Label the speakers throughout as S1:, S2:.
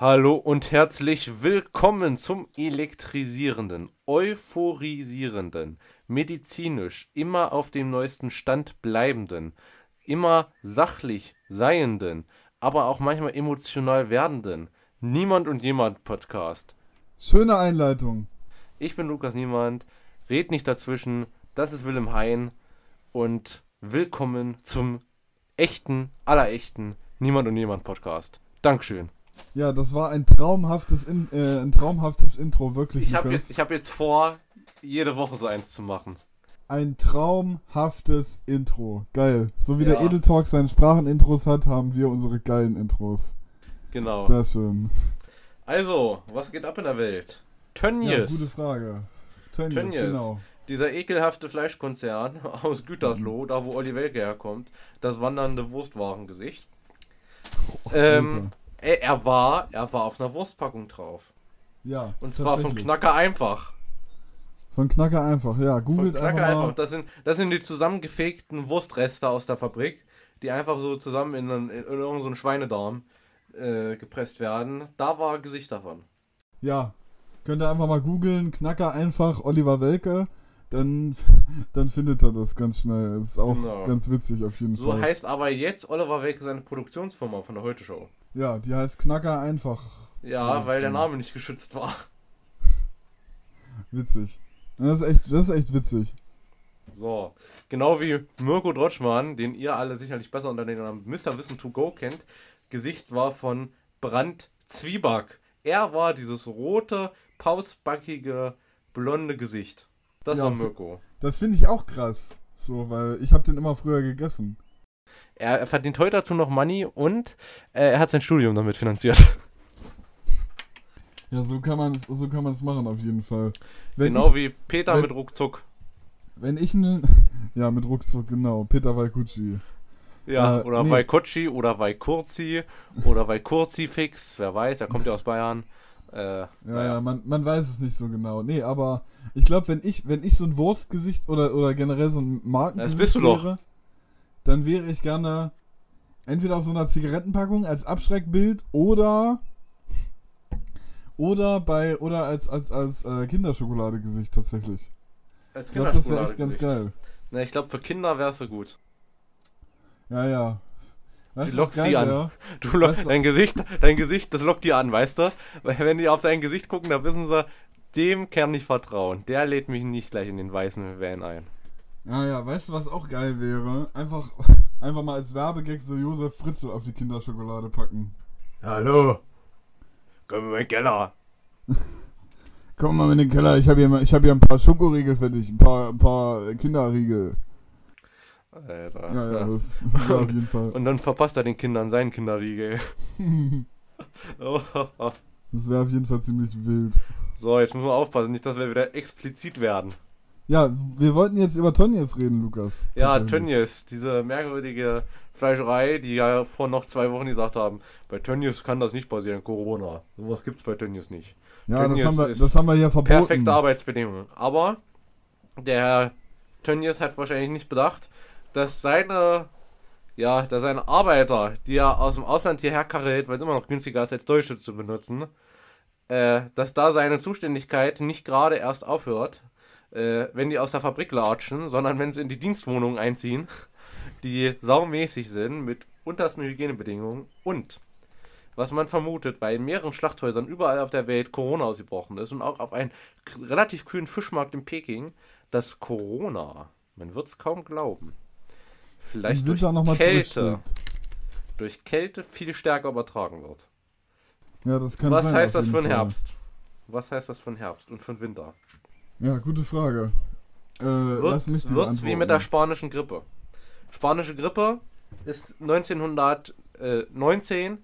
S1: Hallo und herzlich willkommen zum elektrisierenden, euphorisierenden, medizinisch immer auf dem neuesten Stand bleibenden, immer sachlich seienden, aber auch manchmal emotional werdenden Niemand und Jemand Podcast.
S2: Schöne Einleitung.
S1: Ich bin Lukas Niemand, red nicht dazwischen, das ist Willem Hein und willkommen zum echten, allerechten Niemand und Jemand Podcast. Dankeschön.
S2: Ja, das war ein traumhaftes, In äh, ein traumhaftes Intro, wirklich.
S1: Ich habe jetzt, ich hab jetzt vor, jede Woche so eins zu machen.
S2: Ein traumhaftes Intro. Geil. So wie
S1: Ja.
S2: der Edel Talk seine Sprachenintros hat, haben wir unsere geilen Intros.
S1: Genau.
S2: Sehr schön.
S1: Also, was geht ab in der Welt?
S2: Ja,
S1: Tönnies,
S2: gute Frage. Tönnies,
S1: Tönnies.
S2: genau.
S1: dieser ekelhafte Fleischkonzern aus Gütersloh, da wo Olli Welke herkommt, das wandernde Wurstwarengesicht. Ähm, er, er war, er war auf einer Wurstpackung drauf.
S2: ja,
S1: Und zwar von. Knacker einfach.
S2: Von Knacker einfach, ja.
S1: Von
S2: Googelt
S1: Knacker
S2: einfach
S1: einfach. Das sind, das sind die zusammengefegten Wurstreste aus der Fabrik, die einfach so zusammen in, einen- in, irgendeinen so einen Schweinedarm äh, gepresst werden. Da war Gesicht davon.
S2: Ja, könnt ihr einfach mal googeln, Knacker einfach, Oliver Welke, dann, dann findet er das ganz schnell. Das ist auch
S1: Genau.
S2: ganz witzig auf jeden
S1: So
S2: Fall.
S1: heißt aber jetzt Oliver Welke seine Produktionsfirma von der Heute Show.
S2: Ja, die heißt Knacker einfach.
S1: Ja, weil der. Name nicht geschützt war.
S2: Witzig. Das ist echt, das ist echt witzig.
S1: So, genau wie Mirko Drotschmann, den ihr alle sicherlich besser unter dem Namen Mr. Wissen to Go kennt, Gesicht war von Brand Zwieback. Er war dieses rote, pausbackige, blonde Gesicht. Das
S2: Ja,
S1: war Mirko.
S2: Das finde ich auch krass. So, weil ich habe den immer früher gegessen.
S1: Er, er verdient heute dazu noch Money und äh, er hat sein Studium damit finanziert.
S2: Ja, so kann man es so kann man es machen auf jeden Fall. Wenn
S1: genau
S2: ich,
S1: wie Peter
S2: wenn-
S1: mit Ruckzuck.
S2: wenn ich ne, ja mit Ruckzuck genau, Peter Valcucci.
S1: Ja,
S2: Äh,
S1: oder
S2: nee.
S1: Kotschi oder bei Kurzi oder bei Kurzi Fix, wer weiß, er kommt ja aus Bayern. Äh,
S2: Ja,
S1: naja.
S2: ja, man, man weiß es nicht so genau. Nee, aber ich glaube, wenn ich wenn ich so ein Wurstgesicht oder oder generell so ein Markengesicht
S1: Das bist du doch.
S2: Wäre, dann wäre ich gerne entweder auf so einer Zigarettenpackung als Abschreckbild oder oder bei oder als als als äh, Kinderschokoladegesicht tatsächlich.
S1: Als
S2: Ich glaube, das wäre echt ganz geil.
S1: Na, ich glaube, für Kinder wärst du gut.
S2: Ja, ja. Weißt du,
S1: lockst die an.
S2: wär?
S1: Du, lo-
S2: Weißt du-
S1: dein Gesicht, dein Gesicht, das lockt die an, weißt du? Weil wenn die auf sein Gesicht gucken, da wissen sie, dem kann ich vertrauen. Der lädt mich nicht gleich in den weißen Van ein.
S2: Ja, ja, weißt du, was auch geil wäre? Einfach, einfach mal als Werbegag so Josef Fritzl auf die Kinderschokolade packen.
S1: Hallo. Komm in meinen Keller.
S2: Komm mal in den Keller, ich habe hier, mal- ich hab hier ein paar Schokoriegel für dich, ein paar, ein paar Kinderriegel.
S1: Alter.
S2: Ja, ja, das, das wäre auf jeden Fall.
S1: Und dann verpasst er den Kindern seinen Kinderriegel. Oh,
S2: Das wäre auf jeden Fall ziemlich wild.
S1: so, jetzt müssen wir aufpassen, nicht, dass wir wieder explizit werden.
S2: Ja, wir wollten jetzt über Tönnies reden, Lukas.
S1: Ja. Tönnies, diese merkwürdige Fleischerei, die ja vor noch zwei Wochen gesagt haben, bei Tönnies kann das nicht passieren, Corona. Sowas gibt's bei Tönnies nicht.
S2: Ja, das
S1: Tönnies
S2: haben, wir,
S1: ist
S2: das haben wir hier verboten.
S1: Perfekte Arbeitsbedingungen. Aber der Herr Tönnies hat wahrscheinlich nicht bedacht, dass seine, ja, dass seine Arbeiter, die er aus dem Ausland hierher karrelt, weil es immer noch günstiger ist, als Deutsche zu benutzen, äh, dass da seine Zuständigkeit nicht gerade erst aufhört, äh, wenn die aus der Fabrik latschen, sondern wenn sie in die Dienstwohnungen einziehen, die saumäßig sind, mit untersten Hygienebedingungen und was man vermutet, weil in mehreren Schlachthäusern überall auf der Welt Corona ausgebrochen ist und auch auf einen k- relativ kühlen Fischmarkt in Peking, dass Corona, man wird es kaum glauben, vielleicht durch Kälte, durch Kälte viel stärker übertragen wird.
S2: Ja, das kann
S1: Was
S2: sein,
S1: heißt das für
S2: Fall.
S1: Herbst? Was heißt das für den Herbst und für den Winter?
S2: Ja, gute Frage. Äh, lass mich
S1: Wird
S2: die
S1: wird's wie mit der spanischen Grippe. Spanische Grippe ist 1919,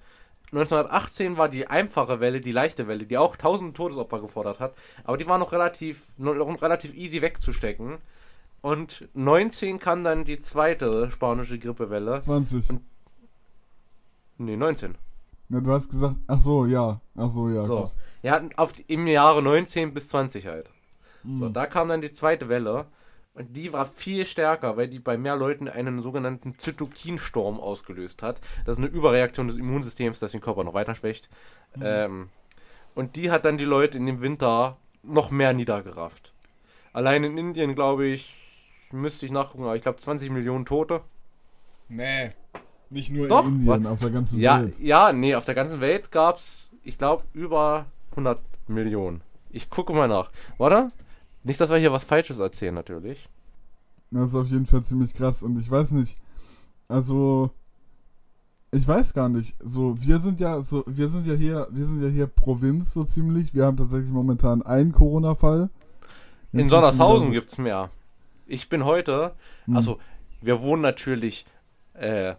S1: 1918 war die einfache Welle, die leichte Welle, die auch tausende Todesopfer gefordert hat, aber die war noch relativ, noch relativ easy wegzustecken. Und 19 kam dann die zweite spanische Grippewelle.
S2: 20.
S1: Nee, 19.
S2: Ja, du hast gesagt, ach so, ja. Ach so, ja.
S1: So.
S2: gut.
S1: Ja, auf im Jahre 19 bis 20 halt. So,
S2: Hm.
S1: da kam dann die zweite Welle. Und die war viel stärker, weil die bei mehr Leuten einen sogenannten Zytokinsturm ausgelöst hat. Das ist eine Überreaktion des Immunsystems, das den Körper noch weiter schwächt.
S2: Mhm.
S1: Ähm, und die hat dann die Leute in dem Winter noch mehr niedergerafft. Allein in Indien, glaube ich, müsste ich nachgucken, aber ich glaube 20 Millionen Tote.
S2: Nee. Nicht nur
S1: Doch,
S2: in Indien, auf der ganzen
S1: Ja,
S2: Welt.
S1: ja, nee, auf der ganzen Welt gab es, ich glaube, über 100 Millionen. Ich gucke mal nach. Warte? Nicht, dass wir hier was Falsches erzählen, natürlich.
S2: Das ist auf jeden Fall ziemlich krass. Und ich weiß nicht, also ich weiß gar nicht. So, wir sind ja so, wir sind ja hier, wir sind ja hier Provinz so ziemlich. Wir haben tatsächlich momentan einen Corona-Fall.
S1: In Sondershausen
S2: ist
S1: gibt es mehr. Ich bin heute,
S2: Hm.
S1: also wir wohnen natürlich äh,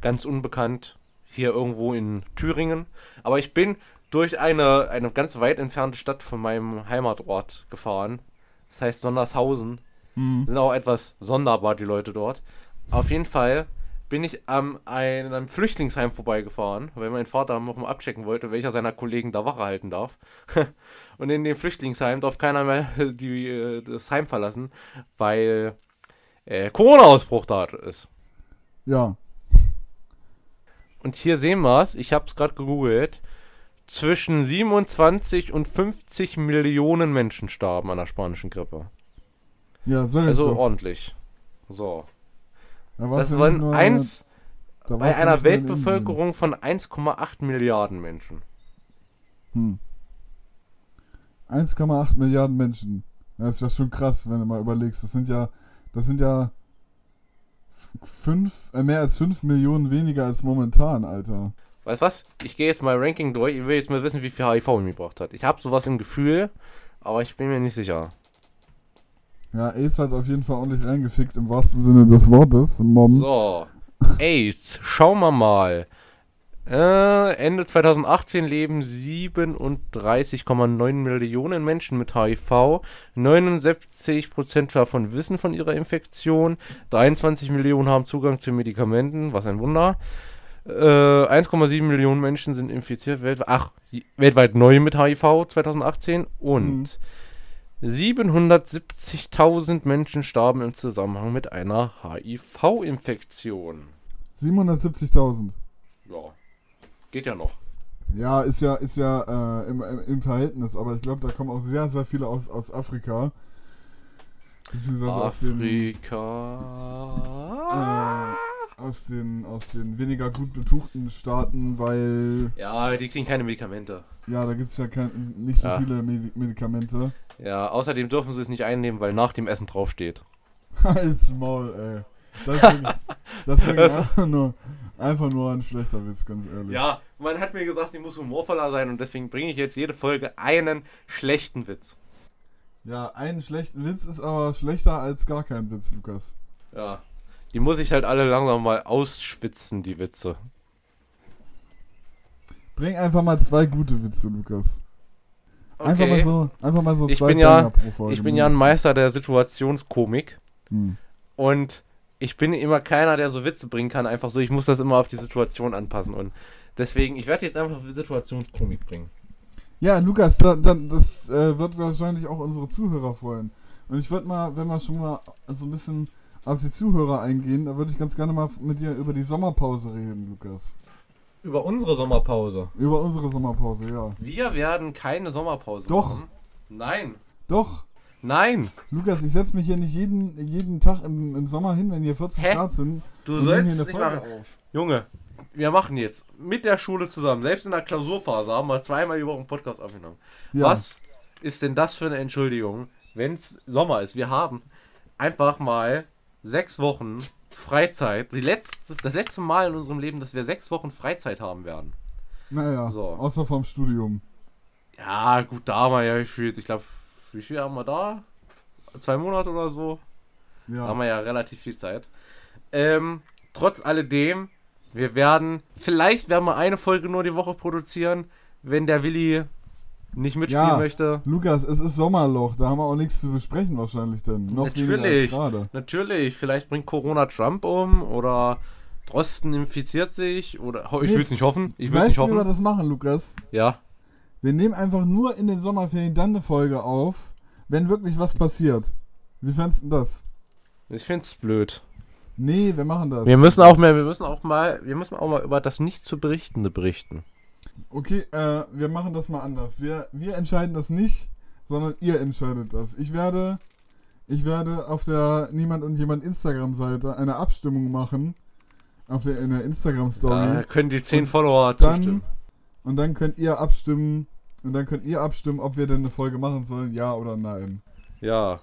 S1: ganz unbekannt hier irgendwo in Thüringen, aber ich bin durch eine, eine ganz weit entfernte Stadt von meinem Heimatort gefahren. Das heißt Sondershausen.
S2: Mhm.
S1: Sind auch etwas sonderbar, die Leute dort. Auf jeden Fall bin ich am einem Flüchtlingsheim vorbeigefahren, weil mein Vater noch mal abchecken wollte, welcher seiner Kollegen da Wache halten darf. Und in dem Flüchtlingsheim darf keiner mehr die, äh, das Heim verlassen, weil äh, Corona-Ausbruch da ist.
S2: Ja.
S1: Und hier sehen wir es, ich habe es gerade gegoogelt, zwischen 27 und 50 Millionen Menschen starben an der spanischen Grippe.
S2: Ja, ich
S1: Also
S2: doch.
S1: ordentlich. So.
S2: Da
S1: Das waren
S2: nur-
S1: eins
S2: da
S1: bei einer Weltbevölkerung von 1,8 Milliarden Menschen.
S2: Hm. 1,8 Milliarden Menschen. Das ist ja schon krass, wenn du mal überlegst. Das sind ja, das sind ja fünf, äh, mehr als 5 Millionen weniger als momentan, Alter.
S1: Weißt du was? Ich gehe jetzt mal Ranking durch. Ich will jetzt mal wissen, wie viel HIV mir gebracht hat. Ich habe sowas im Gefühl, aber ich bin mir nicht sicher.
S2: Ja, AIDS hat auf jeden Fall ordentlich reingefickt im wahrsten Sinne des Wortes. Mom.
S1: So. AIDS. Schauen wir mal. Äh, Ende 2018 leben 37,9 Millionen Menschen mit HIV. 79% davon wissen von ihrer Infektion. 23 Millionen haben Zugang zu Medikamenten. Was ein Wunder. Äh, 1,7 Millionen Menschen sind infiziert weltweit. Ach, weltweit neu mit HIV 2018. Und
S2: Mhm.
S1: 770.000 Menschen starben im Zusammenhang mit einer HIV-Infektion.
S2: 770.000.
S1: Ja, geht ja noch.
S2: Ja, ist ja, ist ja äh, im, im, im Verhältnis, aber ich glaube, da kommen auch sehr, sehr viele aus, aus Afrika. Beziehungsweise aus den,
S1: Afrika.
S2: äh, aus, den, aus den weniger gut betuchten Staaten, weil,
S1: Ja, die kriegen keine Medikamente.
S2: ja, da gibt es ja kein, nicht so
S1: Ja.
S2: viele Medi Medikamente.
S1: Ja, außerdem dürfen sie es nicht einnehmen, weil nach dem Essen draufsteht.
S2: Halt's Maul, ey. Das wirklich Das- einfach, nur, einfach nur ein schlechter Witz, ganz ehrlich.
S1: Ja, man hat mir gesagt, ich muss humorvoller sein und deswegen bringe ich jetzt jede Folge einen schlechten Witz.
S2: Ja, einen schlechten Witz ist aber schlechter als gar kein Witz, Lukas.
S1: Ja. Die muss ich halt alle langsam mal ausschwitzen, die Witze.
S2: Bring einfach mal zwei gute Witze, Lukas. Einfach
S1: Okay.
S2: mal so, einfach mal so
S1: Ich
S2: zwei
S1: bin ja- Ich bin ja ein. Meister der Situationskomik.
S2: Hm.
S1: Und ich bin immer keiner, der so Witze bringen kann. Einfach so, ich muss das immer auf die Situation anpassen. Und deswegen, ich werde jetzt einfach Situationskomik bringen.
S2: Ja, Lukas, da, da, das äh, wird wahrscheinlich auch unsere Zuhörer freuen. Und ich würde mal, wenn wir schon mal so ein bisschen auf die Zuhörer eingehen, da würde ich ganz gerne mal mit dir über die Sommerpause reden, Lukas.
S1: Über unsere Sommerpause.
S2: Über unsere Sommerpause, ja.
S1: Wir werden keine Sommerpause
S2: Doch.
S1: machen. Nein.
S2: Doch,
S1: Nein.
S2: Lukas, ich setze mich hier nicht jeden, jeden Tag im, im Sommer hin, wenn hier 40
S1: Hä?
S2: Grad sind.
S1: Du sollst
S2: hier eine
S1: nicht
S2: Folge
S1: machen.
S2: auf.
S1: Junge, wir machen jetzt mit der Schule zusammen, selbst in der Klausurphase, haben wir zweimal die Woche einen Podcast aufgenommen.
S2: Ja.
S1: Was ist denn das für eine Entschuldigung, wenn es Sommer ist? Wir haben einfach mal sechs Wochen Freizeit. Die letzte, das letzte Mal in unserem Leben, dass wir sechs Wochen Freizeit haben werden.
S2: Naja,
S1: So.
S2: außer vom Studium.
S1: Ja, gut, da haben wir ja gefühlt, ich glaube, wie viel haben wir da? Zwei Monate oder so? Da
S2: Ja.
S1: haben wir ja relativ viel Zeit. Ähm, trotz alledem, wir werden, vielleicht werden wir eine Folge nur die Woche produzieren, wenn der Willi nicht mitspielen
S2: Ja.
S1: möchte.
S2: Lukas, es ist Sommerloch, da haben wir auch nichts zu besprechen wahrscheinlich denn. Noch
S1: Natürlich.
S2: gerade.
S1: Natürlich, vielleicht bringt Corona Trump um oder Drosten infiziert sich oder ich
S2: Nee.
S1: will es nicht hoffen. Ich will es
S2: Weißt
S1: nicht
S2: du, wie wir
S1: hoffen.
S2: das machen, Lukas?
S1: Ja.
S2: Wir nehmen einfach nur in den Sommerferien dann eine Folge auf, wenn wirklich was passiert. Wie fandest du das?
S1: Ich find's blöd.
S2: Nee, wir machen das.
S1: Wir müssen auch mehr, wir müssen auch mal, wir müssen auch mal über das nicht zu berichtende berichten.
S2: Okay, äh, wir machen das mal anders. Wir, wir entscheiden das nicht, sondern ihr entscheidet das. Ich werde, ich werde auf der Niemand und Jemand Instagram-Seite eine Abstimmung machen. Auf der, in der Instagram-Story.
S1: Da können die 10
S2: Und
S1: Follower
S2: dann,
S1: zustimmen.
S2: und dann könnt ihr abstimmen. Und dann könnt ihr abstimmen, ob wir denn eine Folge machen sollen, ja oder nein.
S1: Ja,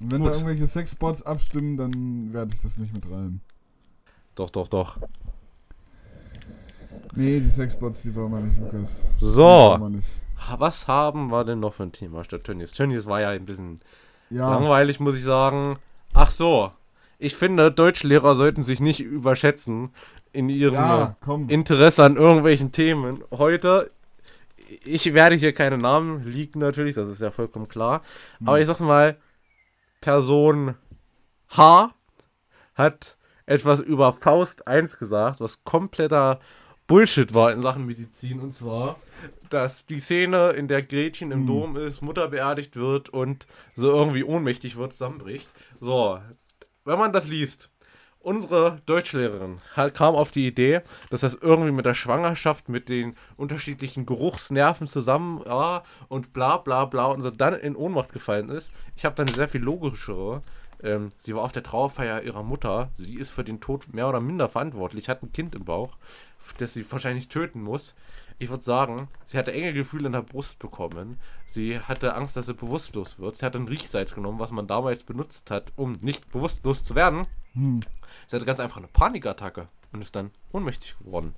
S2: Und wenn
S1: Gut.
S2: da irgendwelche Sexbots abstimmen, dann werde ich das nicht mit rein.
S1: doch, doch, doch.
S2: Nee, die Sexbots, die wollen wir nicht, Lukas.
S1: So.
S2: nicht.
S1: Was haben wir denn noch für ein Thema statt Tönnies? Tönnies war ja ein bisschen
S2: Ja,
S1: langweilig, muss ich sagen. Ach so. Ich finde, Deutschlehrer sollten sich nicht überschätzen in ihrem
S2: ja.
S1: Interesse an irgendwelchen Themen. Heute, ich werde hier keine Namen leaken natürlich, das ist ja vollkommen klar. Aber ich sag mal, Person H hat etwas über Faust 1 gesagt, was kompletter Bullshit war in Sachen Medizin. Und zwar, dass die Szene, in der Gretchen im
S2: Hm.
S1: Dom ist, Mutter beerdigt wird und so irgendwie ohnmächtig wird, zusammenbricht. So, wenn man das liest, unsere Deutschlehrerin halt kam auf die Idee, dass das irgendwie mit der Schwangerschaft, mit den unterschiedlichen Geruchsnerven zusammen ja, und bla bla bla und so dann in Ohnmacht gefallen ist. Ich habe dann eine sehr viel logischere. Ähm, sie war auf der Trauerfeier ihrer Mutter. Sie ist für den Tod mehr oder minder verantwortlich, hat ein Kind im Bauch, das sie wahrscheinlich töten muss. Ich würde sagen, sie hatte enge Gefühle in der Brust bekommen. Sie hatte Angst, dass sie bewusstlos wird. Sie hat ein Riechsalz genommen, was man damals benutzt hat, um nicht bewusstlos zu werden.
S2: Hm.
S1: Sie hatte ganz einfach eine Panikattacke und ist dann ohnmächtig geworden.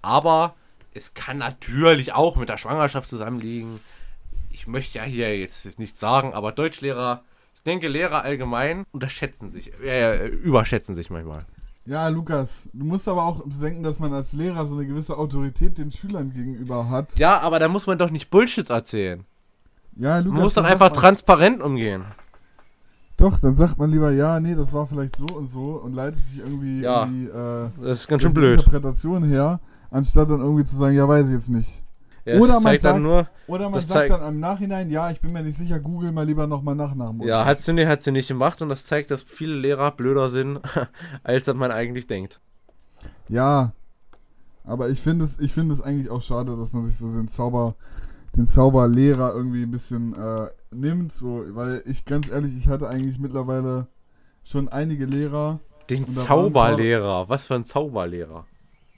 S1: Aber es kann natürlich auch mit der Schwangerschaft zusammenliegen. Ich möchte ja hier jetzt nichts sagen, aber Deutschlehrer, ich denke, Lehrer allgemein unterschätzen sich, äh, überschätzen sich manchmal.
S2: Ja, Lukas, du musst aber auch denken, dass man als Lehrer so eine gewisse Autorität den Schülern gegenüber hat.
S1: Ja, aber da muss man doch nicht Bullshit erzählen.
S2: Ja, Lukas.
S1: Man muss doch einfach
S2: man,
S1: transparent umgehen.
S2: Doch, dann sagt man lieber, ja, nee, das war vielleicht so und so und leitet sich irgendwie,
S1: Ja,
S2: irgendwie äh,
S1: Das ist ganz schön
S2: die
S1: blöd.
S2: Interpretation her, anstatt dann irgendwie zu sagen, ja, weiß ich jetzt nicht.
S1: Ja,
S2: Oder man sagt-
S1: nur,
S2: Oder man sagt
S1: zeigt-
S2: dann im Nachhinein, ja, ich bin mir nicht sicher, google mal lieber nochmal nach
S1: ja, hat sie, nicht, hat sie nicht gemacht und das zeigt, dass viele Lehrer blöder sind, als man eigentlich denkt.
S2: Ja, aber ich finde es, ich finde es eigentlich auch schade, dass man sich so den Zauber, den Zauberlehrer irgendwie ein bisschen äh, nimmt, so, weil ich ganz ehrlich, ich hatte eigentlich mittlerweile schon einige Lehrer,
S1: Den
S2: ein paar-
S1: Zauberlehrer. Was für ein Zauberlehrer.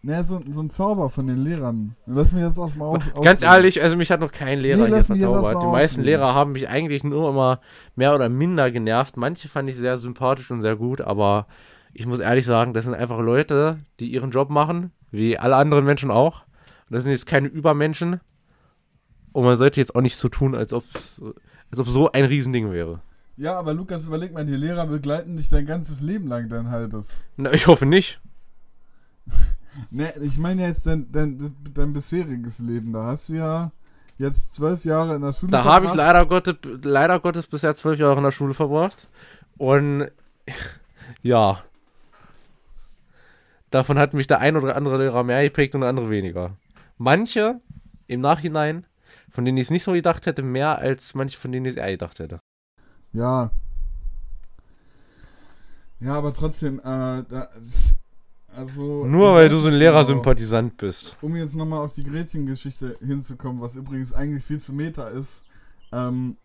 S2: Naja, so, so ein Zauber von den Lehrern. Lass mich jetzt erstmal auf.
S1: Ganz
S2: ausreden.
S1: ehrlich, also mich hat noch kein Lehrer
S2: Nee, jetzt
S1: verzaubert. Die meisten. Lehrer haben mich eigentlich nur immer mehr oder minder genervt. Manche fand ich sehr sympathisch und sehr gut, aber ich muss ehrlich sagen, das sind einfach Leute, die ihren Job machen, wie alle anderen Menschen auch. Und das sind jetzt keine Übermenschen. Und man sollte jetzt auch nicht so tun, als ob, als ob so ein Riesending wäre.
S2: Ja, aber Lukas, überleg mal, die Lehrer begleiten dich dein ganzes Leben lang, dein halbes.
S1: Na, ich hoffe nicht.
S2: Ne, ich meine ja jetzt dein, dein, dein bisheriges Leben. Da hast du ja jetzt zwölf Jahre in der Schule
S1: Da habe ich
S2: verbracht.
S1: leider Gottes, leider Gottes bisher zwölf Jahre in der Schule verbracht. Und ja. Davon hat mich der ein oder andere Lehrer mehr geprägt und der andere weniger. Manche im Nachhinein, von denen ich es nicht so gedacht hätte, mehr als manche, von denen ich es eher gedacht hätte.
S2: Ja. Ja, aber trotzdem, äh, da, also.
S1: Nur weil du so ein Lehrersympathisant bist.
S2: Um jetzt nochmal auf die Gretchen-Geschichte hinzukommen, was übrigens eigentlich viel zu meta ist. Ähm,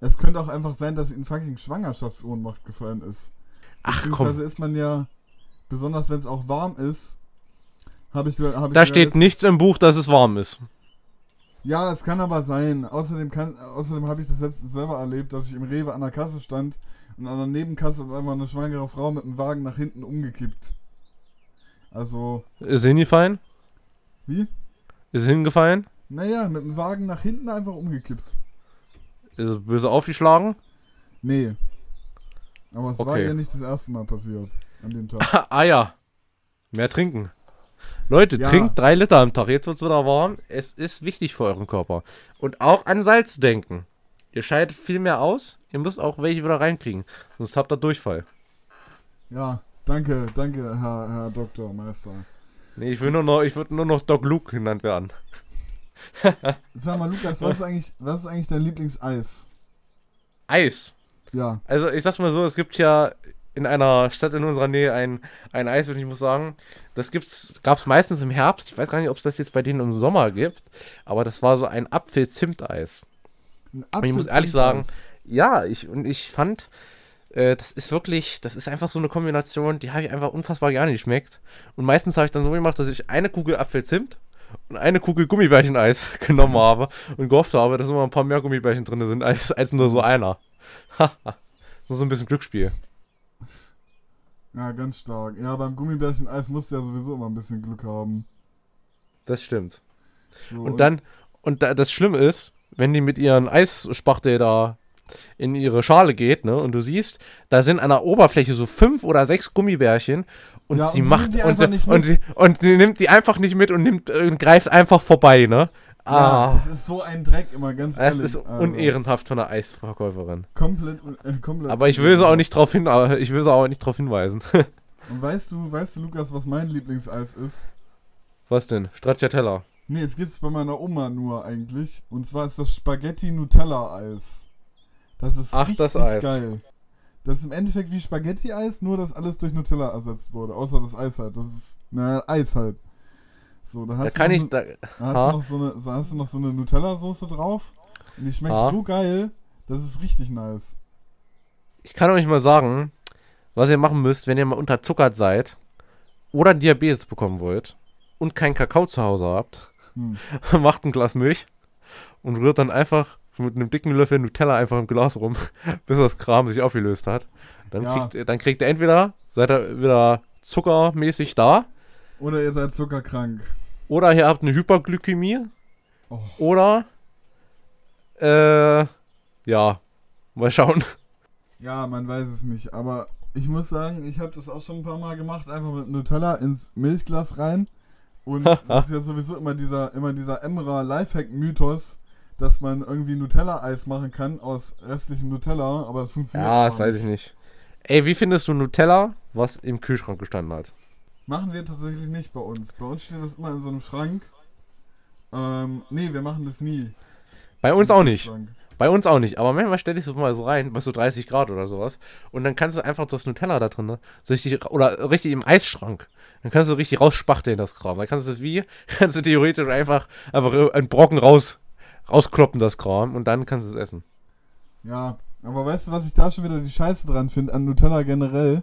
S2: es könnte auch einfach sein, dass in fucking Schwangerschaftsohnmacht gefallen ist.
S1: Ach
S2: Beziehungsweise
S1: komm,
S2: ist man ja, besonders wenn es auch warm ist, habe ich, hab ich
S1: da steht nichts im Buch, dass es warm ist.
S2: Ja, es kann aber sein. Außerdem, kann, außerdem habe ich das letztens selber erlebt, dass ich im Rewe an der Kasse stand und an der Nebenkasse ist einfach eine schwangere Frau mit dem Wagen nach hinten umgekippt. Also,
S1: Ist hingefallen?
S2: wie?
S1: Ist hingefallen?
S2: Naja, mit dem Wagen nach hinten einfach umgekippt.
S1: Ist es böse aufgeschlagen?
S2: Nee. Aber es war
S1: Okay.
S2: ja nicht das erste Mal passiert an dem Tag.
S1: ah ja. Mehr trinken. Leute,
S2: Ja.
S1: trinkt drei Liter am Tag. Jetzt wird es wieder warm. Es ist wichtig für euren Körper. Und auch an Salz denken. Ihr scheidet viel mehr aus. Ihr müsst auch welche wieder reinkriegen. Sonst habt ihr Durchfall.
S2: Ja, danke, danke, Herr, Herr Doktor, Meister.
S1: Nee, ich will nur noch, ich würde nur noch Doc Luke genannt werden.
S2: Sag mal, Lukas, was ist eigentlich, was ist eigentlich dein Lieblingseis?
S1: Eis.
S2: Ja.
S1: Also ich sag's mal so, es gibt ja in einer Stadt in unserer Nähe ein, ein Eis und ich muss sagen, das gibt's, gab's meistens im Herbst. Ich weiß gar nicht, ob es das jetzt bei denen im Sommer gibt, aber das war so ein Apfel-Zimt-Eis. Und ich muss ehrlich sagen, ja, ich, und ich fand, äh, das ist wirklich, das ist einfach so eine Kombination, die habe ich einfach unfassbar gerne geschmeckt. Und meistens habe ich dann so gemacht, dass ich eine Kugel Apfelzimt und eine Kugel Gummibärchen-Eis genommen habe und gehofft habe, dass immer ein paar mehr Gummibärchen drin sind, als, als nur so einer. Haha. so, so ein bisschen Glücksspiel.
S2: Ja, ganz stark. Ja, beim Gummibärchen-Eis musst du ja sowieso immer ein bisschen Glück haben.
S1: Das stimmt.
S2: So,
S1: Und dann, und da, das Schlimme ist, wenn die mit ihren Eisspachtel da in ihre Schale geht, ne, und du siehst, da sind an der Oberfläche so fünf oder sechs Gummibärchen und
S2: Ja,
S1: sie
S2: und
S1: macht und,
S2: einfach
S1: sie,
S2: nicht
S1: und,
S2: mit.
S1: sie, und sie nimmt die einfach nicht mit und nimmt und greift einfach vorbei, ne?
S2: Ja,
S1: Ah,
S2: das ist so ein Dreck immer, ganz
S1: es
S2: ehrlich.
S1: ist
S2: also,
S1: unehrenhaft von einer Eisverkäuferin.
S2: Komplett, äh, komplett.
S1: Aber ich will sie auch nicht drauf hin, aber ich will sie auch nicht drauf hinweisen.
S2: Und weißt du, weißt du, Lukas, was mein Lieblingseis ist?
S1: Was denn? Stracciatella.
S2: Nee, es gibt's bei meiner Oma nur eigentlich. Und zwar ist das Spaghetti Nutella Eis. Das ist
S1: Ach,
S2: richtig
S1: das Eis.
S2: geil. Das ist im Endeffekt wie Spaghetti Eis, nur dass alles durch Nutella ersetzt wurde. Außer das Eis halt. Das ist, naja, Eis halt. So, da
S1: Da
S2: hast
S1: kann
S2: du
S1: ich,
S2: noch,
S1: da,
S2: da hast
S1: ha?
S2: du noch so eine, da hast du noch so eine Nutella-Soße drauf. Und die schmeckt
S1: Ha?
S2: so geil. Das ist richtig nice.
S1: Ich kann euch mal sagen, was ihr machen müsst, wenn ihr mal unterzuckert seid oder Diabetes bekommen wollt und keinen Kakao zu Hause habt.
S2: Hm.
S1: Macht ein Glas Milch und rührt dann einfach mit einem dicken Löffel Nutella einfach im Glas rum, bis das Kram sich aufgelöst hat. Dann,
S2: Ja.
S1: kriegt, ihr- dann kriegt ihr entweder, seid ihr wieder zuckermäßig da,
S2: Oder ihr seid zuckerkrank.
S1: oder ihr habt eine Hyperglykämie,
S2: Oh.
S1: oder, äh, ja, mal schauen.
S2: Ja, man weiß es nicht. Aber ich muss sagen, ich habe das auch schon ein paar Mal gemacht. Einfach mit Nutella ins Milchglas rein. Und das ist ja sowieso immer dieser, immer dieser Emra Lifehack-Mythos, dass man irgendwie Nutella-Eis machen kann aus restlichem Nutella. Aber das funktioniert
S1: Ja,
S2: aber
S1: das weiß ich nicht. Ey, wie findest du Nutella, was im Kühlschrank gestanden hat?
S2: Machen wir tatsächlich nicht bei uns. Bei uns steht das immer in so einem Schrank. Ähm, nee, wir machen das nie.
S1: Bei uns auch nicht.
S2: Schrank.
S1: Bei uns auch nicht. Aber manchmal stelle ich es mal so rein, bei so 30 Grad oder sowas. Und dann kannst du einfach das Nutella da drin, ne, so richtig, oder richtig im Eisschrank. Dann kannst du richtig rausspachteln, das Kram. Dann kannst du das wie, kannst du theoretisch einfach, einfach einen Brocken raus, rauskloppen, das Kram. Und dann kannst du es essen.
S2: Ja, aber weißt du, was ich da schon wieder die Scheiße dran finde an Nutella generell?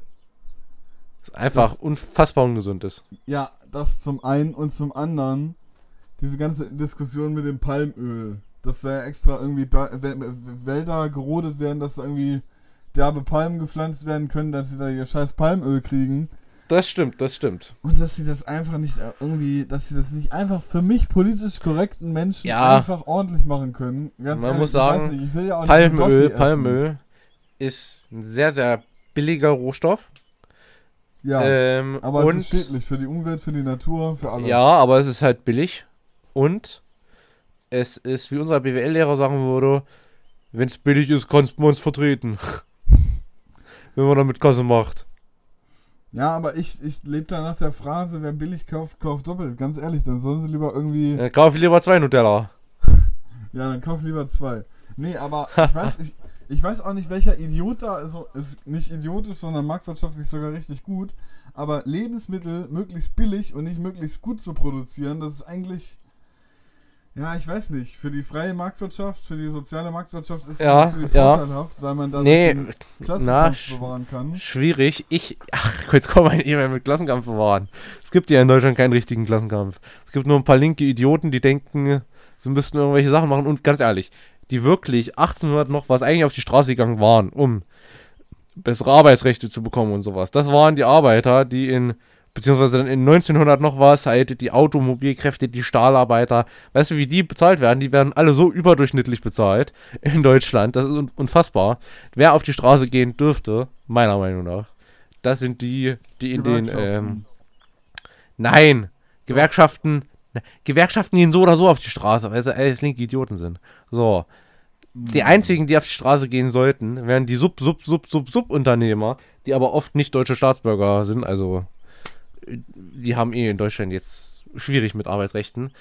S1: Das ist einfach
S2: Das-
S1: unfassbar ungesund ist.
S2: Ja, das zum einen und zum anderen diese ganze Diskussion mit dem Palmöl. Dass da ja extra irgendwie Wä- Wälder gerodet werden, dass da irgendwie derbe Palmen gepflanzt werden können, dass sie da ihr scheiß Palmöl kriegen.
S1: Das stimmt, das stimmt.
S2: Und dass sie das einfach nicht äh, irgendwie, dass sie das nicht einfach für mich politisch korrekten Menschen
S1: Ja.
S2: einfach ordentlich machen können. Ganz
S1: Man
S2: ehrlich,
S1: muss sagen,
S2: nicht, ich will ja
S1: Palmöl. Palmöl ist ein sehr, sehr billiger Rohstoff.
S2: Ja,
S1: ähm,
S2: aber
S1: und
S2: es ist schädlich für die Umwelt, für die Natur, für alle.
S1: Ja, aber es ist halt billig. Und es ist, wie unser BWL-Lehrer sagen würde, wenn es billig ist, kannst du uns vertreten. wenn man damit Kasse macht.
S2: Ja, aber ich, ich lebe da nach der Phrase, wer billig kauft, kauft doppelt. Ganz ehrlich, dann sollen sie lieber irgendwie.
S1: Dann kauf lieber zwei Nutella.
S2: Ja, dann kauf lieber zwei. Nee, aber ich weiß, ich, ich weiß auch nicht, welcher Idiot da also ist nicht idiotisch, sondern marktwirtschaftlich sogar richtig gut. Aber Lebensmittel möglichst billig und nicht möglichst gut zu produzieren, das ist eigentlich. Ja, ich weiß nicht. Für die freie Marktwirtschaft, für die soziale Marktwirtschaft ist
S1: Ja,
S2: das natürlich
S1: ja.
S2: vorteilhaft, weil man dann
S1: Nee,
S2: den
S1: na,
S2: Klassenkampf
S1: sch-
S2: bewahren kann.
S1: schwierig. Ich, ach, jetzt kommen wir nicht mit Klassenkampf bewahren. Es gibt ja in Deutschland keinen richtigen Klassenkampf. Es gibt nur ein paar linke Idioten, die denken, sie müssten irgendwelche Sachen machen. Und ganz ehrlich, die wirklich 1800 noch was eigentlich auf die Straße gegangen waren, um bessere Arbeitsrechte zu bekommen und sowas. Das waren die Arbeiter, die in, beziehungsweise dann in 1900 noch was, halt die Automobilkräfte, die Stahlarbeiter. Weißt du, wie die bezahlt werden? Die werden alle so überdurchschnittlich bezahlt in Deutschland. Das ist un unfassbar. Wer auf die Straße gehen dürfte, meiner Meinung nach, das sind die, die in den, ähm, nein, Gewerkschaften, ne, Gewerkschaften gehen so oder so auf die Straße, weil sie alles linke Idioten sind. So. Die einzigen, die auf die Straße gehen sollten, wären die Sub, Sub, Sub, Sub, Sub-Unternehmer, die aber oft nicht deutsche Staatsbürger sind. Also, die haben eh in Deutschland jetzt schwierig mit Arbeitsrechten.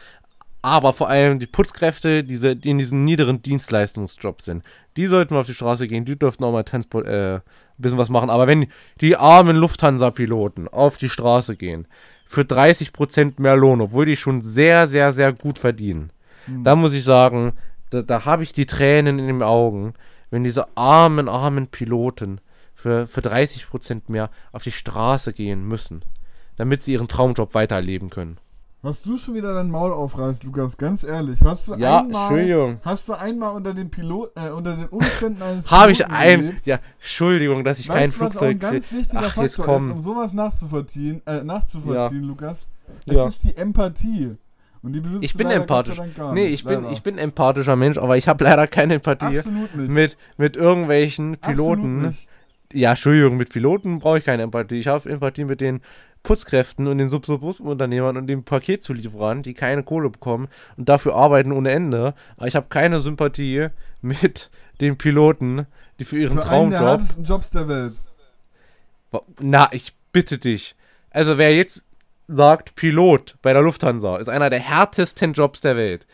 S1: Aber vor allem die Putzkräfte, die in diesen niederen Dienstleistungsjobs sind, Die sollten mal auf die Straße gehen, die dürften auch mal Transport, äh, ein bisschen was machen. Aber wenn die armen Lufthansa-Piloten auf die Straße gehen, für 30% mehr Lohn, obwohl die schon sehr, sehr, sehr gut verdienen,
S2: Hm.
S1: da muss ich sagen, da, da habe ich die Tränen in den Augen, wenn diese armen, armen Piloten für, für 30% mehr auf die Straße gehen müssen, damit sie ihren Traumjob weiterleben können.
S2: Was du schon wieder dein Maul aufreißt, Lukas, ganz ehrlich. Hast du
S1: Ja,
S2: einmal,
S1: Entschuldigung.
S2: hast du einmal unter den Pilot, äh, unter den Umständen eines
S1: Habe ich ein.
S2: gelebt?
S1: Ja, Entschuldigung, dass ich kein
S2: Weißt du, was auch ein
S1: Flugzeug
S2: ganz wichtiger
S1: Ach,
S2: Faktor ist, um sowas nachzuvollziehen, äh, nachzuvollziehen, Lukas? Es
S1: Ja.
S2: ist die Empathie. Und die besitzt
S1: Ich bin empathisch. Nee, ich bin, ich bin empathischer Mensch, aber ich habe leider keine Empathie
S2: Absolut nicht.
S1: mit, mit irgendwelchen Piloten. Ja, Entschuldigung, mit Piloten brauche ich keine Empathie. Ich habe Empathie mit den Putzkräften und den Subsubunternehmern und den Paketzulieferern, die keine Kohle bekommen und dafür arbeiten ohne Ende. Aber ich habe keine Sympathie mit den Piloten, die für ihren
S2: Für einen der
S1: Traumjob.
S2: härtesten Jobs der Welt.
S1: Na, ich bitte dich. Also wer jetzt sagt, Pilot bei der Lufthansa ist einer der härtesten Jobs der Welt.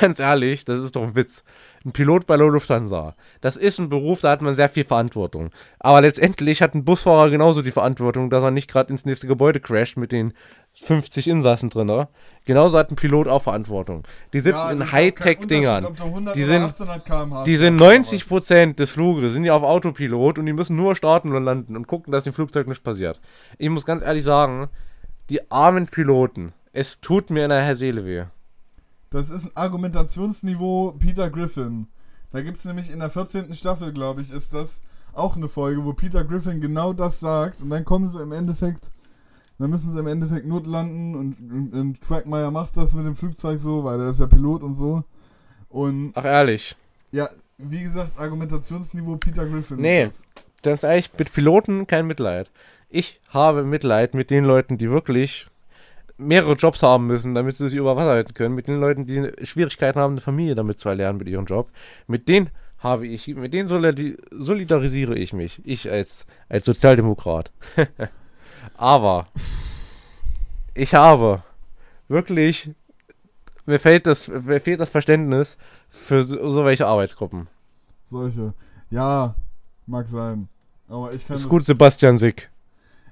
S1: Ganz ehrlich, das ist doch ein Witz. Ein Pilot bei der Lufthansa. Das ist ein Beruf, da hat man sehr viel Verantwortung. Aber letztendlich hat ein Busfahrer genauso die Verantwortung, dass er nicht gerade ins nächste Gebäude crasht mit den 50 Insassen drin. ne? Genauso hat ein Pilot auch Verantwortung. Die sitzen
S2: Ja,
S1: in Hightech-Dingern.
S2: Unterschied, ob du 100
S1: Die
S2: oder
S1: sind-
S2: 800 km/h
S1: Die sind
S2: fährst,
S1: 90% des Fluges, sind ja auf Autopilot und die müssen nur starten und landen und gucken, dass dem Flugzeug nichts passiert. Ich muss ganz ehrlich sagen, die armen Piloten, es tut mir in der Seele weh.
S2: Das ist ein Argumentationsniveau Peter Griffin. Da gibt es nämlich in der 14. Staffel, glaube ich, ist das auch eine Folge, wo Peter Griffin genau das sagt. Und dann kommen sie im Endeffekt, dann müssen sie im Endeffekt notlanden und, und, und Quagmire macht das mit dem Flugzeug so, weil er ist ja Pilot und so. Und
S1: Ach ehrlich,
S2: ja, wie gesagt, Argumentationsniveau Peter Griffin.
S1: Nee.
S2: Lukas.
S1: ganz ehrlich, mit Piloten kein Mitleid. Ich habe Mitleid mit den Leuten, die wirklich mehrere Jobs haben müssen, damit sie sich über Wasser halten können. Mit den Leuten, die Schwierigkeiten haben, eine Familie damit zu erlernen mit ihrem Job. Mit denen habe ich, mit denen solidari- solidarisiere ich mich. Ich als, als Sozialdemokrat. Aber ich habe wirklich, mir fehlt das, mir fehlt das Verständnis für so, so welche Arbeitsgruppen.
S2: Solche. Ja, mag sein. Aber ich kann
S1: Ist gut, Sebastian Sick.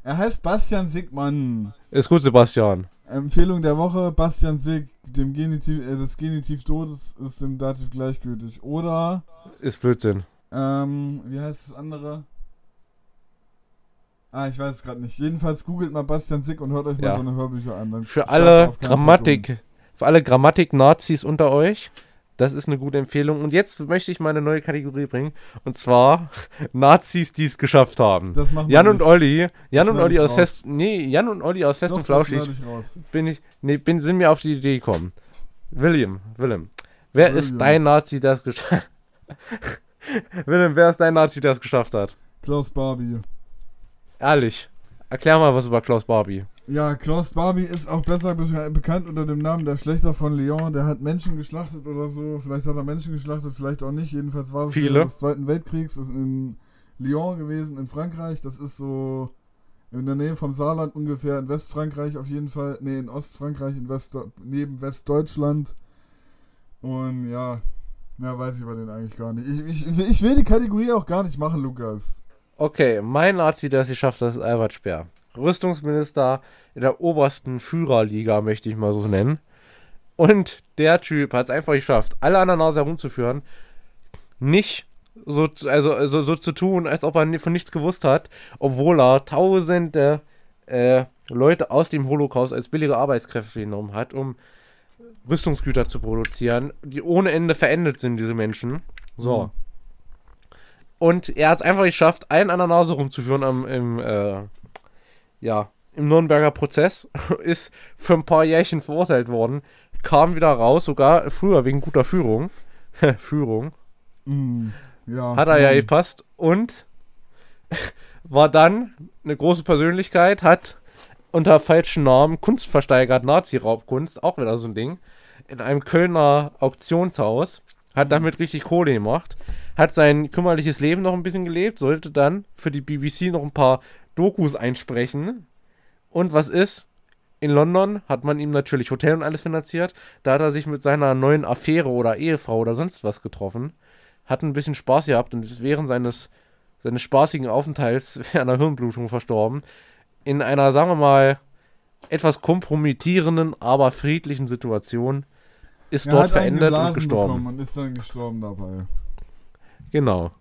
S2: Er heißt Bastian Sigmann.
S1: Ist gut, Sebastian.
S2: Empfehlung der Woche, Bastian Sig, dem Genitiv, äh, das Genitiv Todes ist dem Dativ gleichgültig. Oder,
S1: Ist Blödsinn.
S2: ähm, wie heißt das andere? Ah, ich weiß es gerade nicht. Jedenfalls googelt mal Bastian Sig und hört euch mal
S1: Ja.
S2: so eine Hörbücher an. Dann
S1: Für alle Grammatik, für alle Grammatik-Nazis unter euch, das ist eine gute Empfehlung. Und jetzt möchte ich mal eine neue Kategorie bringen. Und zwar Nazis, die es geschafft haben.
S2: Das machen wir
S1: Jan und
S2: nicht.
S1: Olli, Jan und Olli aus
S2: raus.
S1: Fest, nee, Jan und Olli aus Fest
S2: Doch,
S1: und Flauschig
S2: ich
S1: bin ich, nee, bin, sind mir auf die Idee gekommen. William, Willem, wer ist
S2: William.
S1: dein Nazi, der es geschafft Willem, wer ist dein Nazi, der es geschafft hat?
S2: Klaus Barbie.
S1: Ehrlich, erklär mal was über Klaus Barbie.
S2: Ja, Klaus Barbie ist auch besser be bekannt unter dem Namen der Schlechter von Lyon. Der hat Menschen geschlachtet oder so. Vielleicht hat er Menschen geschlachtet, vielleicht auch nicht. Jedenfalls war es
S1: Viele.
S2: während des Zweiten Weltkriegs. Das ist in Lyon gewesen, in Frankreich. Das ist so in der Nähe vom Saarland ungefähr, in Westfrankreich auf jeden Fall. Ne, in Ostfrankreich, in West neben Westdeutschland. Und ja, mehr weiß ich über den eigentlich gar nicht. Ich, ich, ich will die Kategorie auch gar nicht machen, Lukas.
S1: Okay, mein Nazi, der es geschafft hat, ist Albert Speer. Rüstungsminister in der obersten Führerliga, möchte ich mal so nennen. Und der Typ hat es einfach geschafft, alle an der Nase herumzuführen, nicht so, zu- also, also so zu tun, als ob er von nichts gewusst hat, obwohl er tausende äh, Leute aus dem Holocaust als billige Arbeitskräfte genommen hat, um Rüstungsgüter zu produzieren, die ohne Ende verendet sind, diese Menschen. So.
S2: Mhm.
S1: Und er hat es einfach geschafft, einen an der Nase rumzuführen am, im, äh, ja, im Nürnberger Prozess. Ist für ein paar Jährchen verurteilt worden. Kam wieder raus, sogar früher wegen guter Führung. Führung.
S2: Mm, ja.
S1: Hat er ja
S2: mm.
S1: gepasst. Und war dann eine große Persönlichkeit, hat unter falschen Namen Kunst versteigert, Nazi-Raubkunst, auch wieder so ein Ding, in einem Kölner Auktionshaus, hat damit richtig Kohle gemacht, hat sein kümmerliches Leben noch ein bisschen gelebt, sollte dann für die BBC noch ein paar Dokus einsprechen. Und was ist? In London hat man ihm natürlich Hotel und alles finanziert. Da hat er sich mit seiner neuen Affäre oder Ehefrau oder sonst was getroffen. hat ein bisschen Spaß gehabt und ist während seines, seines spaßigen Aufenthalts einer Hirnblutung verstorben. In einer, sagen wir mal, etwas kompromittierenden, aber friedlichen Situation ist
S2: Er
S1: dort verändert und gestorben.
S2: und ist dann gestorben dabei.
S1: Genau.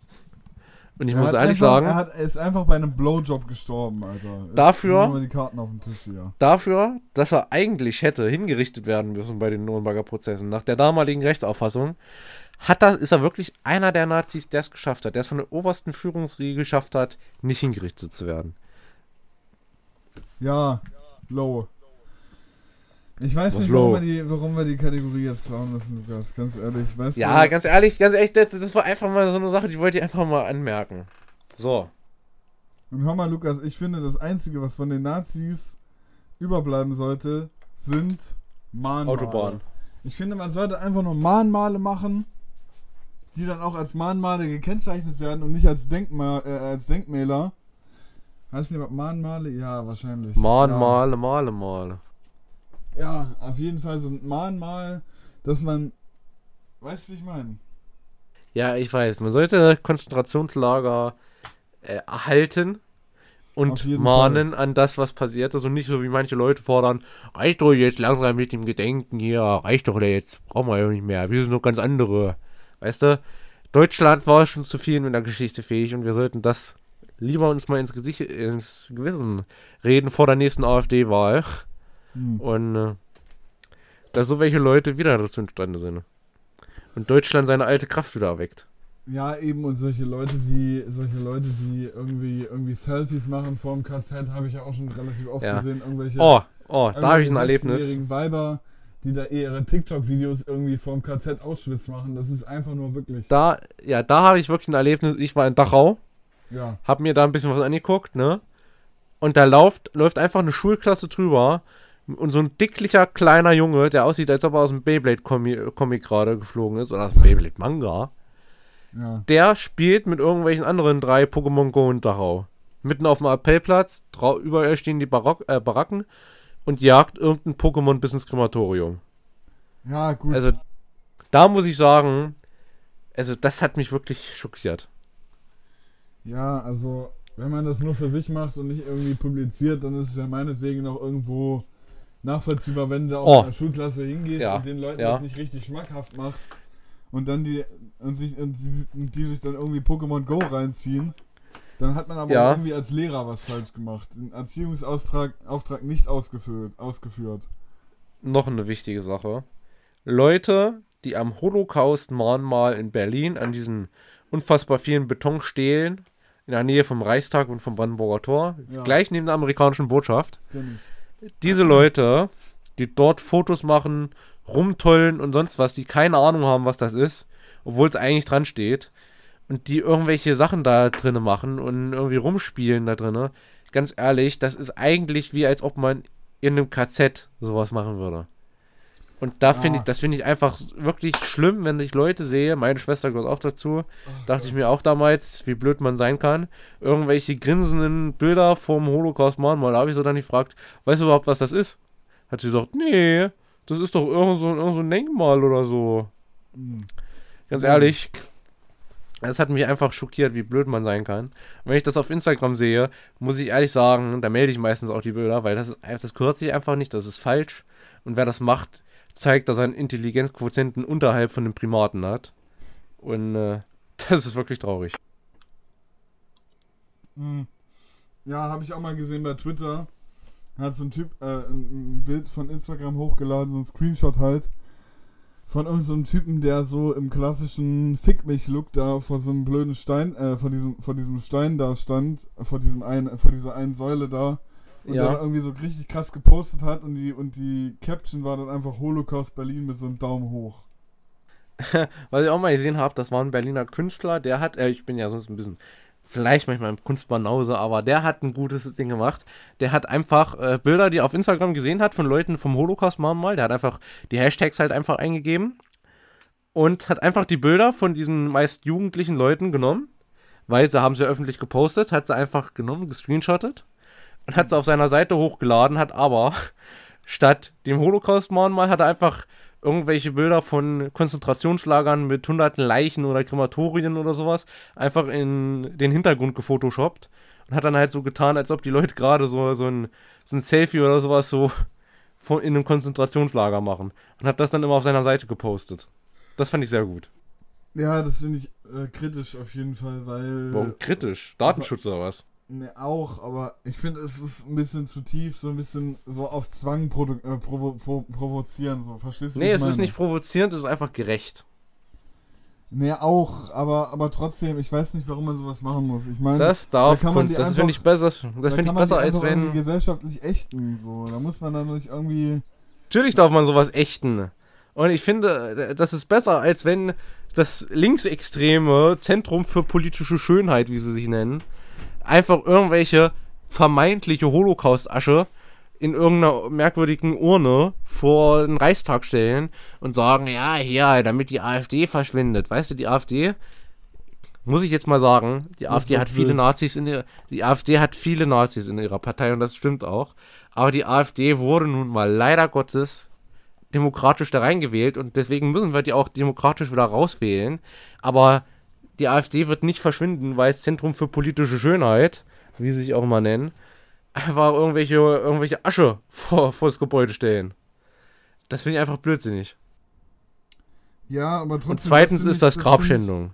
S1: Und ich
S2: er
S1: muss ehrlich
S2: einfach,
S1: sagen,
S2: Er, hat, er ist einfach bei einem Blowjob gestorben, Alter. Jetzt
S1: Dafür-
S2: die Karten auf den Tisch hier.
S1: dafür, dass er eigentlich hätte hingerichtet werden müssen bei den Nürnberger Prozessen, nach der damaligen Rechtsauffassung, hat er, ist er wirklich einer der Nazis, der es geschafft hat, der es von der obersten Führungsriege geschafft hat, nicht hingerichtet zu werden.
S2: Ja, low. Ich weiß
S1: Was
S2: nicht, warum wir, die, warum wir die Kategorie jetzt klauen müssen, Lukas. Ganz ehrlich. Weißt
S1: Ja,
S2: du,
S1: ganz ehrlich, ganz ehrlich, das, das war einfach mal so eine Sache, die wollte ich einfach mal anmerken. So.
S2: Und hör mal, Lukas, ich finde, das Einzige, was von den Nazis überbleiben sollte, sind Mahnmale.
S1: Autobahn.
S2: Ich finde, man sollte einfach nur Mahnmale machen, die dann auch als Mahnmale gekennzeichnet werden und nicht als, Denkmal, äh, als Denkmäler. Heißt die Mahnmale? Ja, wahrscheinlich.
S1: Mahn,
S2: ja.
S1: male, male.
S2: Ja, auf jeden Fall so ein Mahnmal, dass man. Weißt du, wie ich meine?
S1: Ja, ich weiß. Man sollte Konzentrationslager äh, erhalten und mahnen an das, was passiert ist und nicht so wie manche Leute fordern, reicht doch jetzt langsam mit dem Gedenken hier, reicht doch jetzt, brauchen wir ja nicht mehr, wir sind noch ganz andere. Weißt du, Deutschland war schon zu viel in der Geschichte fähig und wir sollten das lieber uns mal ins Gesicht, ins Gewissen reden vor der nächsten AfD-Wahl
S2: Hm.
S1: und äh, dass so welche Leute wieder dazu imstande sind. Und Deutschland seine alte Kraft wieder erweckt.
S2: Ja, eben und solche Leute, die solche Leute, die irgendwie irgendwie Selfies machen vor dem KZ, habe ich ja auch schon relativ oft
S1: Ja.
S2: gesehen. Irgendwelche,
S1: Oh, oh, da habe ich ein Erlebnis.
S2: 16-jährigen Weiber, die da ihre TikTok-Videos irgendwie vorm KZ Auschwitz machen. Das ist einfach nur wirklich.
S1: Da, ja, da habe ich wirklich ein Erlebnis. Ich war in Dachau,
S2: Ja.
S1: habe mir da ein bisschen was angeguckt, ne? Und da läuft, läuft einfach eine Schulklasse drüber und so ein dicklicher kleiner Junge, der aussieht, als ob er aus dem Beyblade-Comic gerade geflogen ist, oder aus dem Beyblade-Manga,
S2: Ja.
S1: der spielt mit irgendwelchen anderen drei Pokémon Go in Dachau. Mitten auf dem Appellplatz, überall stehen die Barock, äh, Baracken und jagt irgendein Pokémon bis ins Krematorium.
S2: Ja, gut.
S1: Also, da muss ich sagen, also das hat mich wirklich schockiert.
S2: Ja, also, wenn man das nur für sich macht und nicht irgendwie publiziert, dann ist es ja meinetwegen noch irgendwo nachvollziehbar, wenn du auch
S1: Oh.
S2: in der Schulklasse hingehst
S1: Ja,
S2: und den Leuten
S1: ja.
S2: das nicht richtig schmackhaft machst und dann die und sich und die, und die sich dann irgendwie Pokémon Go reinziehen, dann hat man aber
S1: Ja.
S2: irgendwie als Lehrer was falsch gemacht. Den Erziehungsauftrag Auftrag nicht ausgeführt, ausgeführt.
S1: Noch eine wichtige Sache. Leute, die am Holocaust-Mahnmal in Berlin an diesen unfassbar vielen Betonstelen in der Nähe vom Reichstag und vom Brandenburger Tor,
S2: Ja.
S1: gleich neben der amerikanischen Botschaft. Diese Leute, die dort Fotos machen, rumtollen und sonst was, die keine Ahnung haben, was das ist, obwohl es eigentlich dran steht, und die irgendwelche Sachen da drinnen machen und irgendwie rumspielen da drinnen, ganz ehrlich, das ist eigentlich wie als ob man in einem KZ sowas machen würde. Und da finde
S2: Ah.
S1: ich, das finde ich einfach wirklich schlimm, wenn ich Leute sehe, meine Schwester gehört auch dazu, dachte ich mir auch damals, wie blöd man sein kann, irgendwelche grinsenden Bilder vom Holocaust-Mahnmal, da habe ich so dann gefragt, weißt du überhaupt, was das ist? Hat sie gesagt, nee, das ist doch irgend so, irgend so ein Denkmal oder so.
S2: Hm.
S1: Ganz
S2: Ja.
S1: ehrlich, das hat mich einfach schockiert, wie blöd man sein kann. Und wenn ich das auf Instagram sehe, muss ich ehrlich sagen, da melde ich meistens auch die Bilder, weil das, ist, das gehört sich einfach nicht, das ist falsch. Und wer das macht, zeigt, dass er einen Intelligenzquotienten unterhalb von den Primaten hat. Und äh, das ist wirklich traurig.
S2: Hm. Ja, habe ich auch mal gesehen bei Twitter. Hat so ein Typ äh, ein, Bild von Instagram hochgeladen, so ein Screenshot halt. Von irgendeinem so Typen, der so im klassischen Fick mich Look da vor so einem blöden Stein, äh, vor diesem, vor diesem Stein da stand, vor diesem einen, vor dieser einen Säule da. Und
S1: Ja.
S2: der dann irgendwie so richtig krass gepostet hat und die, und die Caption war dann einfach Holocaust Berlin mit so einem Daumen hoch.
S1: Was ich auch mal gesehen habe, das war ein Berliner Künstler, der hat, äh, ich bin ja sonst ein bisschen, vielleicht manchmal im Kunstbanause, aber der hat ein gutes Ding gemacht. Der hat einfach äh, Bilder, die er auf Instagram gesehen hat, von Leuten vom Holocaust-Mahnmal, der hat einfach die Hashtags halt einfach eingegeben und hat einfach die Bilder von diesen meist jugendlichen Leuten genommen, weil sie haben sie öffentlich gepostet, hat sie einfach genommen, gescreenshottet und hat sie auf seiner Seite hochgeladen, hat aber statt dem Holocaust-Mahnmal hat er einfach irgendwelche Bilder von Konzentrationslagern mit hunderten Leichen oder Krematorien oder sowas einfach in den Hintergrund gefotoshoppt und hat dann halt so getan, als ob die Leute gerade so, so, ein, so ein Selfie oder sowas so von, in einem Konzentrationslager machen und hat das dann immer auf seiner Seite gepostet. Das fand ich sehr gut.
S2: Ja, das finde ich äh, kritisch auf jeden Fall, weil.
S1: Warum kritisch? Datenschutz oder was?
S2: Ne, auch, aber ich finde, es ist ein bisschen zu tief, so ein bisschen so auf Zwang äh, provo pro provozieren, so, verstehst du?
S1: Nee, es ist nicht provozierend, es ist einfach gerecht.
S2: Ne, auch, aber, aber trotzdem, ich weiß nicht, warum man sowas machen muss. Ich meine,
S1: das darf da Kunst, das finde ich besser, das
S2: da
S1: finde ich besser, als wenn...
S2: gesellschaftlich ächten, so, da muss man dann nicht irgendwie...
S1: Natürlich darf man sowas ächten. Und ich finde, das ist besser, als wenn das linksextreme Zentrum für politische Schönheit, wie sie sich nennen, einfach irgendwelche vermeintliche Holocaust-Asche in irgendeiner merkwürdigen Urne vor den Reichstag stellen und sagen, ja, hier, damit die AfD verschwindet. Weißt du, die AfD, muss ich jetzt mal sagen, die AfD hat viele wild. Nazis in ihrer, die AfD hat viele Nazis in ihrer Partei und das stimmt auch. Aber die AfD wurde nun mal leider Gottes demokratisch da reingewählt und deswegen müssen wir die auch demokratisch wieder rauswählen. Aber die AfD wird nicht verschwinden, weil das Zentrum für politische Schönheit, wie sie sich auch immer nennen, einfach irgendwelche, irgendwelche Asche vor, vor das Gebäude stellen. Das finde ich einfach blödsinnig.
S2: Ja, aber trotzdem.
S1: Und zweitens ist das Grabschändung.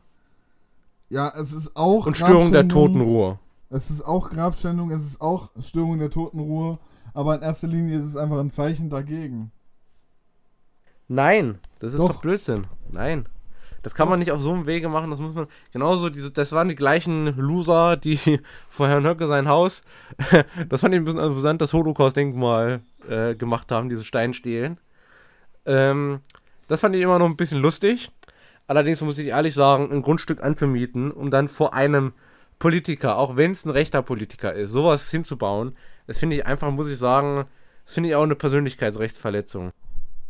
S2: Ja, es ist auch.
S1: Und Störung der Totenruhe.
S2: Es ist auch Grabschändung, es ist auch Störung der Totenruhe, aber in erster Linie ist es einfach ein Zeichen dagegen.
S1: Nein, das ist doch, doch Blödsinn. Nein. Das kann man nicht auf so einem Wege machen, das muss man. Genauso, diese, das waren die gleichen Loser, die vor Herrn Höcke sein Haus, das fand ich ein bisschen amüsant, das Holocaust-Denkmal äh, gemacht haben, diese Steinstelen. Ähm, das fand ich immer noch ein bisschen lustig. Allerdings muss ich ehrlich sagen, ein Grundstück anzumieten, um dann vor einem Politiker, auch wenn es ein rechter Politiker ist, sowas hinzubauen, das finde ich einfach, muss ich sagen, das finde ich auch eine Persönlichkeitsrechtsverletzung.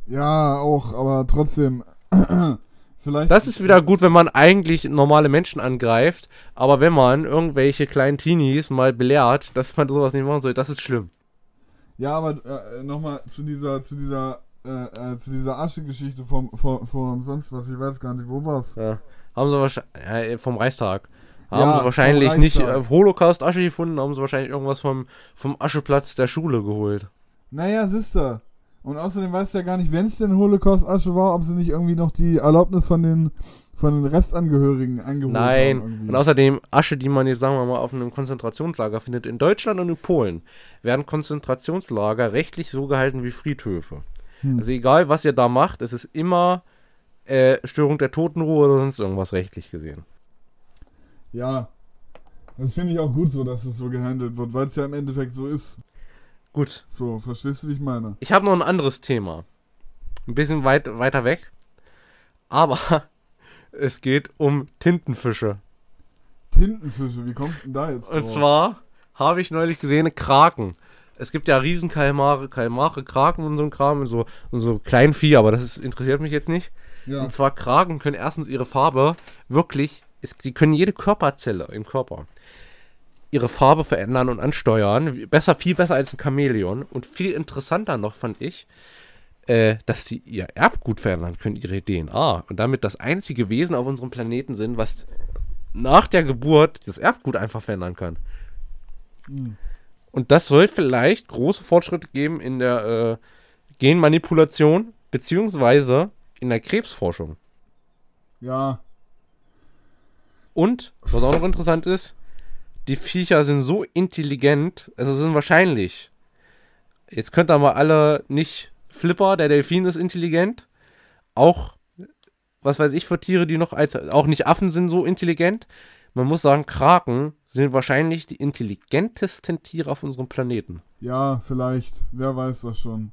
S2: Ja, auch, aber trotzdem.
S1: Vielleicht das ist wieder gut, wenn man eigentlich normale Menschen angreift, aber wenn man irgendwelche kleinen Teenies mal belehrt, dass man sowas nicht machen soll, das ist schlimm.
S2: Ja, aber äh, nochmal zu dieser, zu dieser, äh, äh, zu dieser Asche-Geschichte vom, vom, vom, sonst was, ich weiß gar nicht, wo war's?
S1: Ja. Haben sie wahrscheinlich, äh, vom Reichstag. Haben ja, sie wahrscheinlich nicht äh, Holocaust-Asche gefunden, haben sie wahrscheinlich irgendwas vom, vom Ascheplatz der Schule geholt.
S2: Naja, siehste, und außerdem weißt du ja gar nicht, wenn es denn Holocaust-Asche war, ob sie nicht irgendwie noch die Erlaubnis von den, von den Restangehörigen eingeholt
S1: Nein. haben. Nein, und außerdem Asche, die man jetzt, sagen wir mal, auf einem Konzentrationslager findet. In Deutschland und in Polen werden Konzentrationslager rechtlich so gehalten wie Friedhöfe. Hm. Also egal, was ihr da macht, es ist immer äh, Störung der Totenruhe oder sonst irgendwas rechtlich gesehen.
S2: Ja, das finde ich auch gut so, dass es so gehandelt wird, weil es ja im Endeffekt so ist.
S1: Gut.
S2: So, verstehst du, wie ich meine?
S1: Ich habe noch ein anderes Thema. Ein bisschen weit, weiter weg. Aber es geht um Tintenfische.
S2: Tintenfische, wie kommst du denn da jetzt
S1: drauf? Und zwar habe ich neulich gesehen, Kraken. Es gibt ja Riesenkalmare, Kalmare, Kraken und so ein Kram und so, und so Kleinvieh, aber das ist, interessiert mich jetzt nicht. Ja. Und zwar Kraken können erstens ihre Farbe wirklich, sie können jede Körperzelle im Körper ihre Farbe verändern und ansteuern. Besser, viel besser als ein Chamäleon. Und viel interessanter noch fand ich, äh, dass sie ihr Erbgut verändern können, ihre DNA. Und damit das einzige Wesen auf unserem Planeten sind, was nach der Geburt das Erbgut einfach verändern kann. Mhm. Und das soll vielleicht große Fortschritte geben in der äh, Genmanipulation, beziehungsweise in der Krebsforschung.
S2: Ja.
S1: Und, was auch noch interessant ist, die Viecher sind so intelligent, also sind wahrscheinlich. Jetzt könnt ihr mal alle nicht Flipper, der Delfin ist intelligent. Auch, was weiß ich für Tiere, die noch als, auch nicht Affen sind so intelligent. Man muss sagen, Kraken sind wahrscheinlich die intelligentesten Tiere auf unserem Planeten.
S2: Ja, vielleicht. Wer weiß das schon.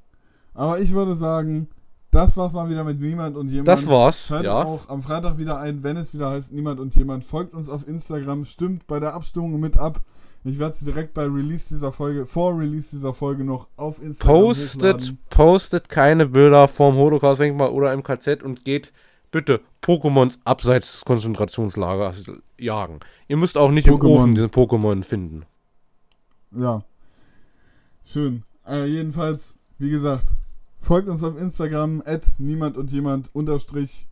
S2: Aber ich würde sagen, das war's mal wieder mit Niemand und Jemand.
S1: Das war's.
S2: Schaltet ja. auch am Freitag wieder ein, wenn es wieder heißt Niemand und Jemand. Folgt uns auf Instagram, stimmt bei der Abstimmung mit ab. Ich werde sie direkt bei Release dieser Folge, vor Release dieser Folge noch auf Instagram
S1: Postet, hochladen. postet keine Bilder vom Holocaust-Denkmal oder im KZ und geht bitte Pokémons abseits des Konzentrationslagers jagen. Ihr müsst auch nicht Pokémon. im Ofen diesen Pokémon finden.
S2: Ja. Schön. Äh, jedenfalls, wie gesagt, Folgt uns auf Instagram, at niemand und jemand unterstrich,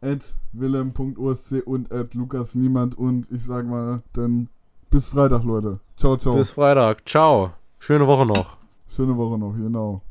S2: at willem.osc und at lukas niemand und ich sag mal, dann bis Freitag, Leute. Ciao, ciao.
S1: Bis Freitag. Ciao. Schöne Woche noch.
S2: Schöne Woche noch, genau.